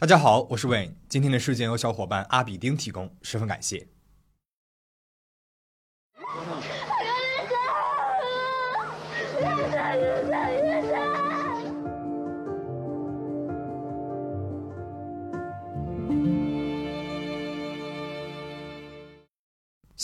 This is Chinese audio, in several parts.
大家好，我是 Wayne。今天的事件由小伙伴阿比丁提供，十分感谢。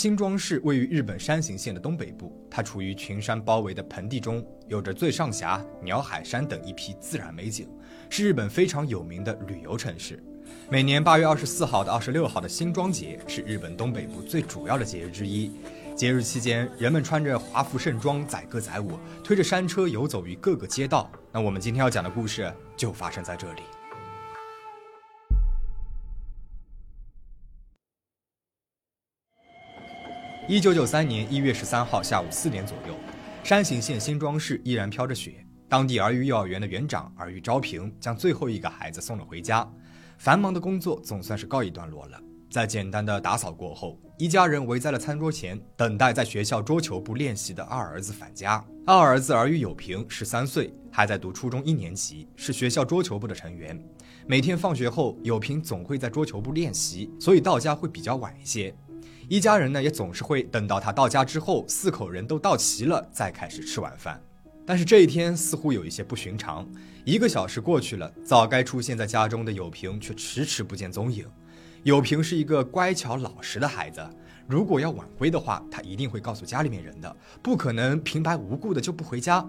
新庄市位于日本山形县的东北部，它处于群山包围的盆地中，有着最上峡、鸟海山等一批自然美景，是日本非常有名的旅游城市。每年八月二十四号到二十六号的新庄节是日本东北部最主要的节日之一。节日期间，人们穿着华服盛装，载歌载舞，推着山车游走于各个街道。那我们今天要讲的故事就发生在这里。一九九三年一月十三号下午四点左右，山形县新庄市依然飘着雪。当地儿育幼儿园的园长儿育昭平将最后一个孩子送了回家，繁忙的工作总算是告一段落了。在简单的打扫过后，一家人围在了餐桌前，等待在学校桌球部练习的二儿子返家。二儿子儿育有平十三岁，还在读初中一年级，是学校桌球部的成员。每天放学后，有平总会在桌球部练习，所以到家会比较晚一些。一家人呢也总是会等到他到家之后，四口人都到齐了再开始吃晚饭。但是这一天似乎有一些不寻常，一个小时过去了，早该出现在家中的有平却迟迟不见踪影。有平是一个乖巧老实的孩子，如果要晚归的话，他一定会告诉家里面人的，不可能平白无故的就不回家。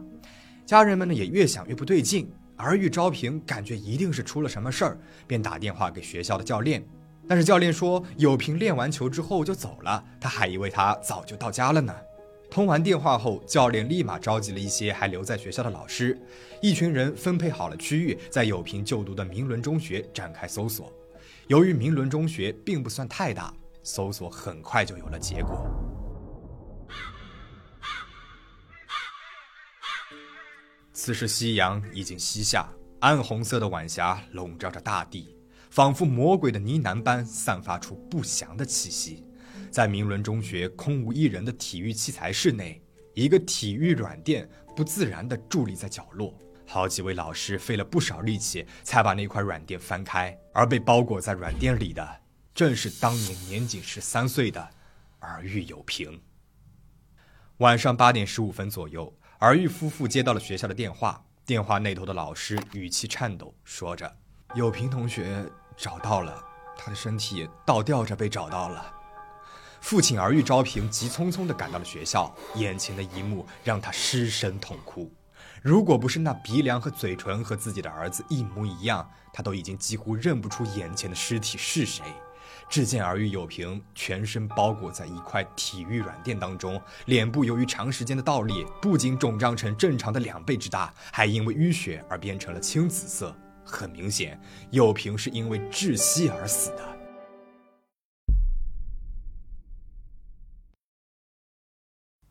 家人们呢也越想越不对劲，而玉昭平感觉一定是出了什么事儿，便打电话给学校的教练。但是教练说，有平练完球之后就走了，他还以为他早就到家了呢。通完电话后，教练立马召集了一些还留在学校的老师，一群人分配好了区域，在有平就读的明伦中学展开搜索。由于明伦中学并不算太大，搜索很快就有了结果。此时夕阳已经西下，暗红色的晚霞笼罩着大地。仿佛魔鬼的呢喃般散发出不祥的气息，在明伦中学空无一人的体育器材室内，一个体育软垫不自然地伫立在角落。好几位老师费了不少力气才把那块软垫翻开，而被包裹在软垫里的，正是当年年仅十三岁的儿玉有平。晚上八点十五分左右，儿玉夫妇接到了学校的电话，电话那头的老师语气颤抖，说着：“有平同学。”找到了，他的身体倒吊着被找到了。父亲儿玉昭平急匆匆地赶到了学校，眼前的一幕让他失声痛哭。如果不是那鼻梁和嘴唇和自己的儿子一模一样，他都已经几乎认不出眼前的尸体是谁。只见儿玉有平全身包裹在一块体育软垫当中，脸部由于长时间的倒立，不仅肿胀成正常的两倍之大，还因为淤血而变成了青紫色。很明显，有平是因为窒息而死的。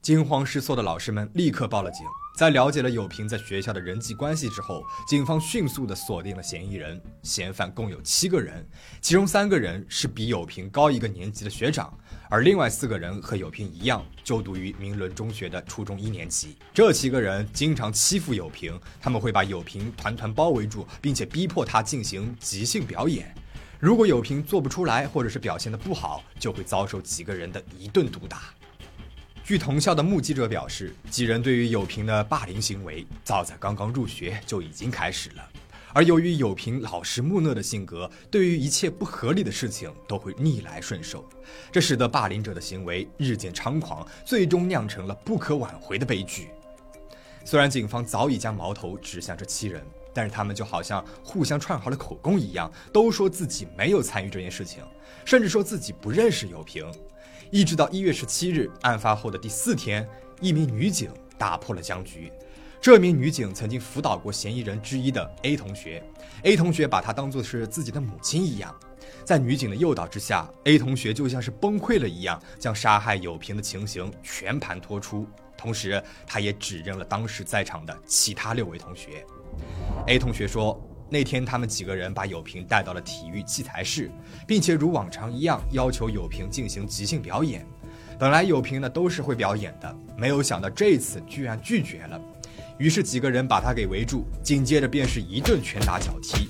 惊慌失措的老师们立刻报了警。在了解了有平在学校的人际关系之后，警方迅速的锁定了嫌疑人。嫌犯共有七个人，其中三个人是比有平高一个年级的学长，而另外四个人和有平一样，就读于明伦中学的初中一年级。这七个人经常欺负友平，他们会把友平团团包围住，并且逼迫他进行即兴表演。如果有平做不出来，或者是表现的不好，就会遭受几个人的一顿毒打。据同校的目击者表示，几人对于友平的霸凌行为，早在刚刚入学就已经开始了。而由于有平老实木讷的性格，对于一切不合理的事情都会逆来顺受，这使得霸凌者的行为日渐猖狂，最终酿成了不可挽回的悲剧。虽然警方早已将矛头指向这七人，但是他们就好像互相串好了口供一样，都说自己没有参与这件事情，甚至说自己不认识有平。一直到一月十七日，案发后的第四天，一名女警打破了僵局。这名女警曾经辅导过嫌疑人之一的 A 同学，A 同学把她当作是自己的母亲一样。在女警的诱导之下，A 同学就像是崩溃了一样，将杀害友平的情形全盘托出，同时他也指认了当时在场的其他六位同学。A 同学说。那天，他们几个人把友平带到了体育器材室，并且如往常一样要求友平进行即兴表演。本来友平呢都是会表演的，没有想到这次居然拒绝了。于是几个人把他给围住，紧接着便是一顿拳打脚踢。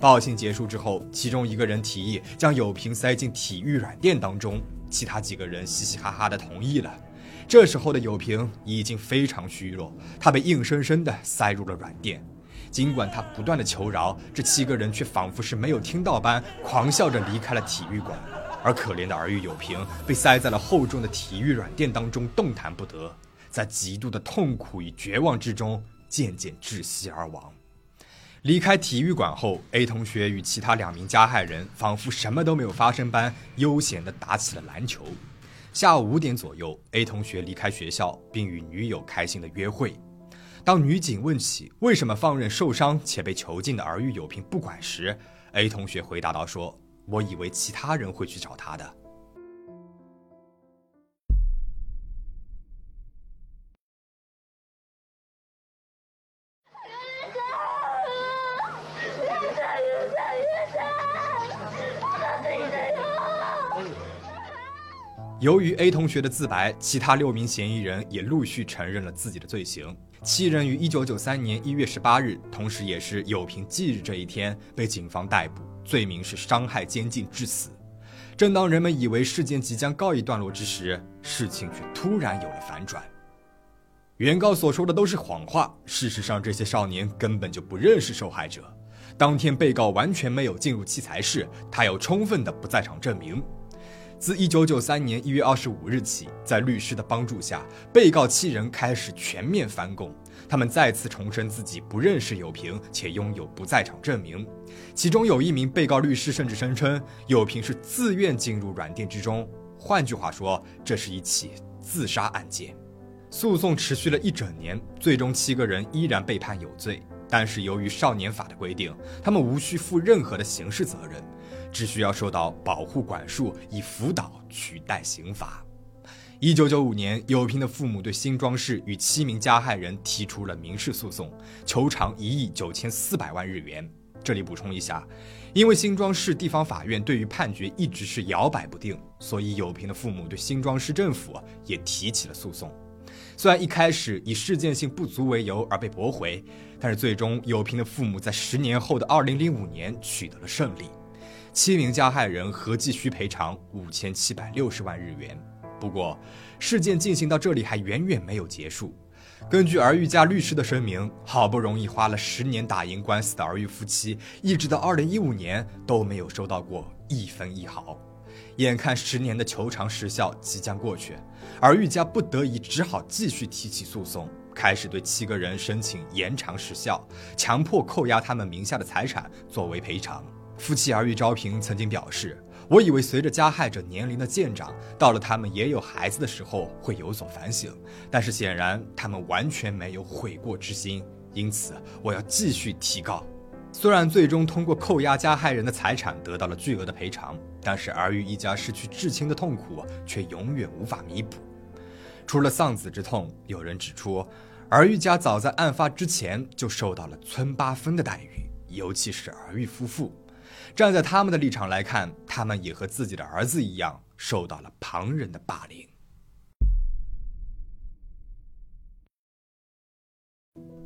报信结束之后，其中一个人提议将有平塞进体育软垫当中，其他几个人嘻嘻哈哈的同意了。这时候的有平已经非常虚弱，他被硬生生的塞入了软垫。尽管他不断的求饶，这七个人却仿佛是没有听到般，狂笑着离开了体育馆。而可怜的儿玉有平被塞在了厚重的体育软垫当中，动弹不得，在极度的痛苦与绝望之中，渐渐窒息而亡。离开体育馆后，A 同学与其他两名加害人仿佛什么都没有发生般，悠闲地打起了篮球。下午五点左右，A 同学离开学校，并与女友开心的约会。当女警问起为什么放任受伤且被囚禁的儿玉有平不管时，A 同学回答道：“说我以为其他人会去找他的。”由于 A 同学的自白，其他六名嫌疑人也陆续承认了自己的罪行。七人于1993年1月18日，同时也是有平忌日这一天，被警方逮捕，罪名是伤害监禁致死。正当人们以为事件即将告一段落之时，事情却突然有了反转。原告所说的都是谎话，事实上，这些少年根本就不认识受害者。当天，被告完全没有进入器材室，他有充分的不在场证明。自1993年1月25日起，在律师的帮助下，被告七人开始全面翻供。他们再次重申自己不认识友平，且拥有不在场证明。其中有一名被告律师甚至声称，友平是自愿进入软垫之中。换句话说，这是一起自杀案件。诉讼持续了一整年，最终七个人依然被判有罪。但是由于少年法的规定，他们无需负任何的刑事责任。只需要受到保护管束，以辅导取代刑罚。一九九五年，有平的父母对新庄市与七名加害人提出了民事诉讼，求偿一亿九千四百万日元。这里补充一下，因为新庄市地方法院对于判决一直是摇摆不定，所以有平的父母对新庄市政府也提起了诉讼。虽然一开始以事件性不足为由而被驳回，但是最终有平的父母在十年后的二零零五年取得了胜利。七名加害人合计需赔偿五千七百六十万日元。不过，事件进行到这里还远远没有结束。根据儿玉家律师的声明，好不容易花了十年打赢官司的儿玉夫妻，一直到二零一五年都没有收到过一分一毫。眼看十年的求偿时效即将过去，儿玉家不得已只好继续提起诉讼，开始对七个人申请延长时效，强迫扣押他们名下的财产作为赔偿。夫妻儿玉昭平曾经表示：“我以为随着加害者年龄的渐长，到了他们也有孩子的时候会有所反省，但是显然他们完全没有悔过之心，因此我要继续提告。”虽然最终通过扣押加害人的财产得到了巨额的赔偿，但是儿玉一家失去至亲的痛苦却永远无法弥补。除了丧子之痛，有人指出，儿玉家早在案发之前就受到了村八分的待遇，尤其是儿玉夫妇。站在他们的立场来看，他们也和自己的儿子一样受到了旁人的霸凌。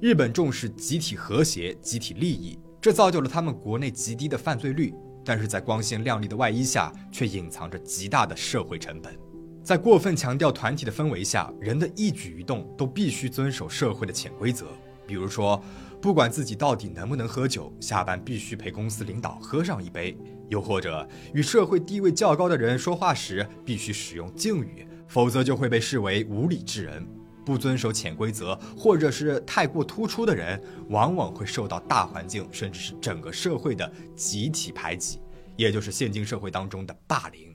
日本重视集体和谐、集体利益，这造就了他们国内极低的犯罪率，但是在光鲜亮丽的外衣下，却隐藏着极大的社会成本。在过分强调团体的氛围下，人的一举一动都必须遵守社会的潜规则，比如说。不管自己到底能不能喝酒，下班必须陪公司领导喝上一杯；又或者与社会地位较高的人说话时必须使用敬语，否则就会被视为无礼之人。不遵守潜规则或者是太过突出的人，往往会受到大环境甚至是整个社会的集体排挤，也就是现今社会当中的霸凌。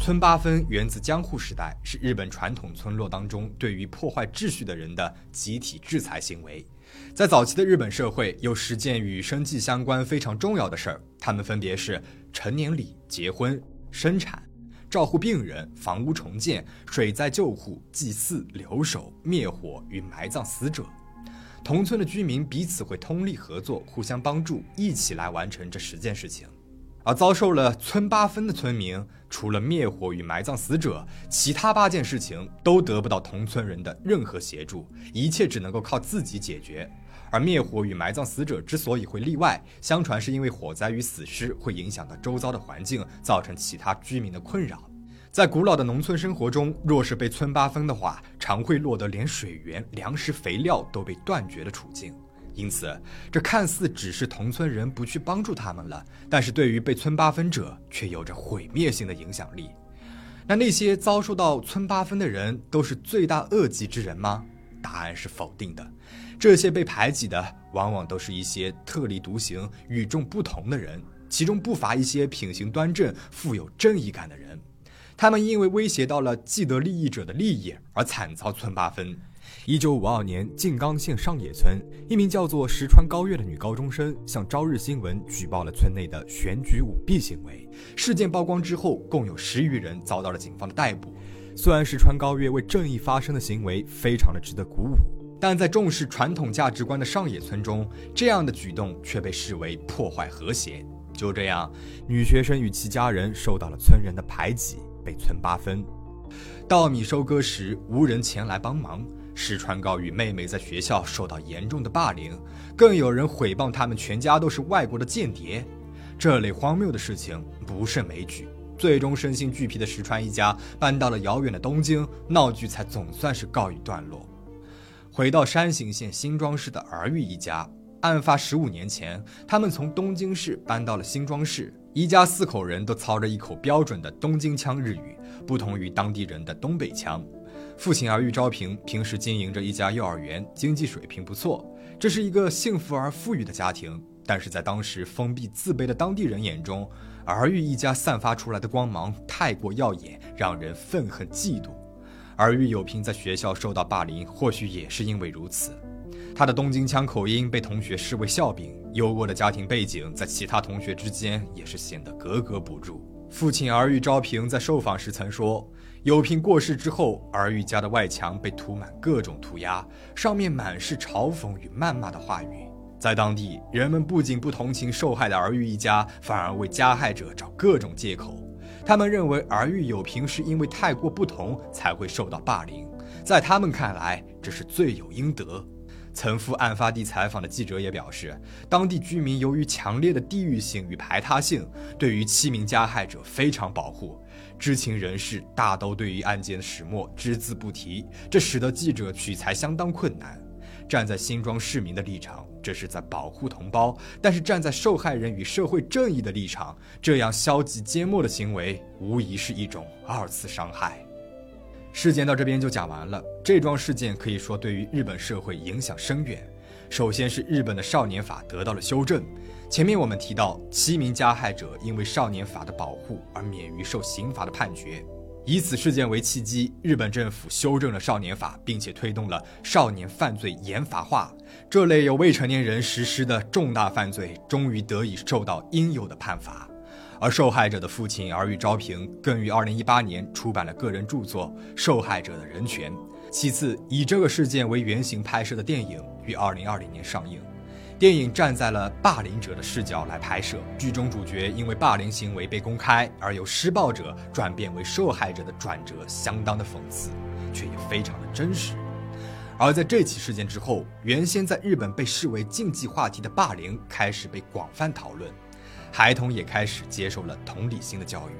村八分源自江户时代，是日本传统村落当中对于破坏秩序的人的集体制裁行为。在早期的日本社会，有十件与生计相关非常重要的事儿，它们分别是成年礼、结婚、生产、照护病人、房屋重建、水灾救护、祭祀、留守、灭火与埋葬死者。同村的居民彼此会通力合作，互相帮助，一起来完成这十件事情。而遭受了村八分的村民，除了灭火与埋葬死者，其他八件事情都得不到同村人的任何协助，一切只能够靠自己解决。而灭火与埋葬死者之所以会例外，相传是因为火灾与死尸会影响到周遭的环境，造成其他居民的困扰。在古老的农村生活中，若是被村八分的话，常会落得连水源、粮食、肥料都被断绝的处境。因此，这看似只是同村人不去帮助他们了，但是对于被村八分者却有着毁灭性的影响力。那那些遭受到村八分的人都是罪大恶极之人吗？答案是否定的。这些被排挤的，往往都是一些特立独行、与众不同的人，其中不乏一些品行端正、富有正义感的人。他们因为威胁到了既得利益者的利益而惨遭村八分。一九五二年，静冈县上野村一名叫做石川高月的女高中生向朝日新闻举报了村内的选举舞弊行为。事件曝光之后，共有十余人遭到了警方的逮捕。虽然石川高月为正义发声的行为非常的值得鼓舞，但在重视传统价值观的上野村中，这样的举动却被视为破坏和谐。就这样，女学生与其家人受到了村人的排挤，被村八分。稻米收割时，无人前来帮忙。石川高与妹妹在学校受到严重的霸凌，更有人毁谤他们全家都是外国的间谍。这类荒谬的事情不胜枚举。最终，身心俱疲的石川一家搬到了遥远的东京，闹剧才总算是告一段落。回到山形县新庄市的儿玉一家，案发十五年前，他们从东京市搬到了新庄市。一家四口人都操着一口标准的东京腔日语，不同于当地人的东北腔。父亲儿玉昭平平时经营着一家幼儿园，经济水平不错，这是一个幸福而富裕的家庭。但是在当时封闭自卑的当地人眼中，儿玉一家散发出来的光芒太过耀眼，让人愤恨嫉妒。儿玉有平在学校受到霸凌，或许也是因为如此。他的东京腔口音被同学视为笑柄，优渥的家庭背景在其他同学之间也是显得格格不入。父亲儿玉昭平在受访时曾说。有平过世之后，儿玉家的外墙被涂满各种涂鸦，上面满是嘲讽与谩骂的话语。在当地，人们不仅不同情受害的儿玉一家，反而为加害者找各种借口。他们认为儿玉有平是因为太过不同才会受到霸凌，在他们看来，这是罪有应得。曾赴案发地采访的记者也表示，当地居民由于强烈的地域性与排他性，对于七名加害者非常保护。知情人士大都对于案件的始末只字不提，这使得记者取材相当困难。站在新庄市民的立场，这是在保护同胞；但是站在受害人与社会正义的立场，这样消极缄默的行为，无疑是一种二次伤害。事件到这边就讲完了。这桩事件可以说对于日本社会影响深远。首先是日本的少年法得到了修正。前面我们提到，七名加害者因为少年法的保护而免于受刑罚的判决。以此事件为契机，日本政府修正了少年法，并且推动了少年犯罪严罚化。这类由未成年人实施的重大犯罪，终于得以受到应有的判罚。而受害者的父亲儿玉昭平更于2018年出版了个人著作《受害者的人权》。其次，以这个事件为原型拍摄的电影于2020年上映。电影站在了霸凌者的视角来拍摄，剧中主角因为霸凌行为被公开而由施暴者转变为受害者的转折，相当的讽刺，却也非常的真实。而在这起事件之后，原先在日本被视为禁忌话题的霸凌开始被广泛讨论。孩童也开始接受了同理心的教育，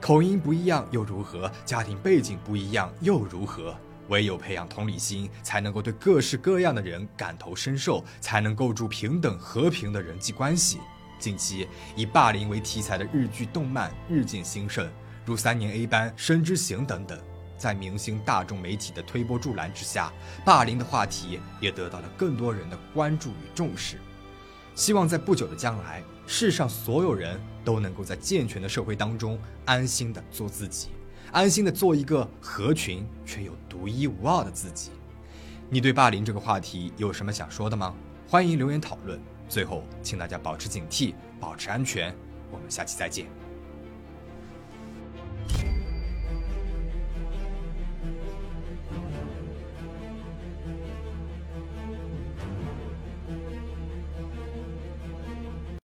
口音不一样又如何？家庭背景不一样又如何？唯有培养同理心，才能够对各式各样的人感同身受，才能构筑平等和平的人际关系。近期以霸凌为题材的日剧、动漫日渐兴盛，如《三年 A 班》《深之行》等等，在明星大众媒体的推波助澜之下，霸凌的话题也得到了更多人的关注与重视。希望在不久的将来。世上所有人都能够在健全的社会当中安心的做自己，安心的做一个合群却又独一无二的自己。你对霸凌这个话题有什么想说的吗？欢迎留言讨论。最后，请大家保持警惕，保持安全。我们下期再见。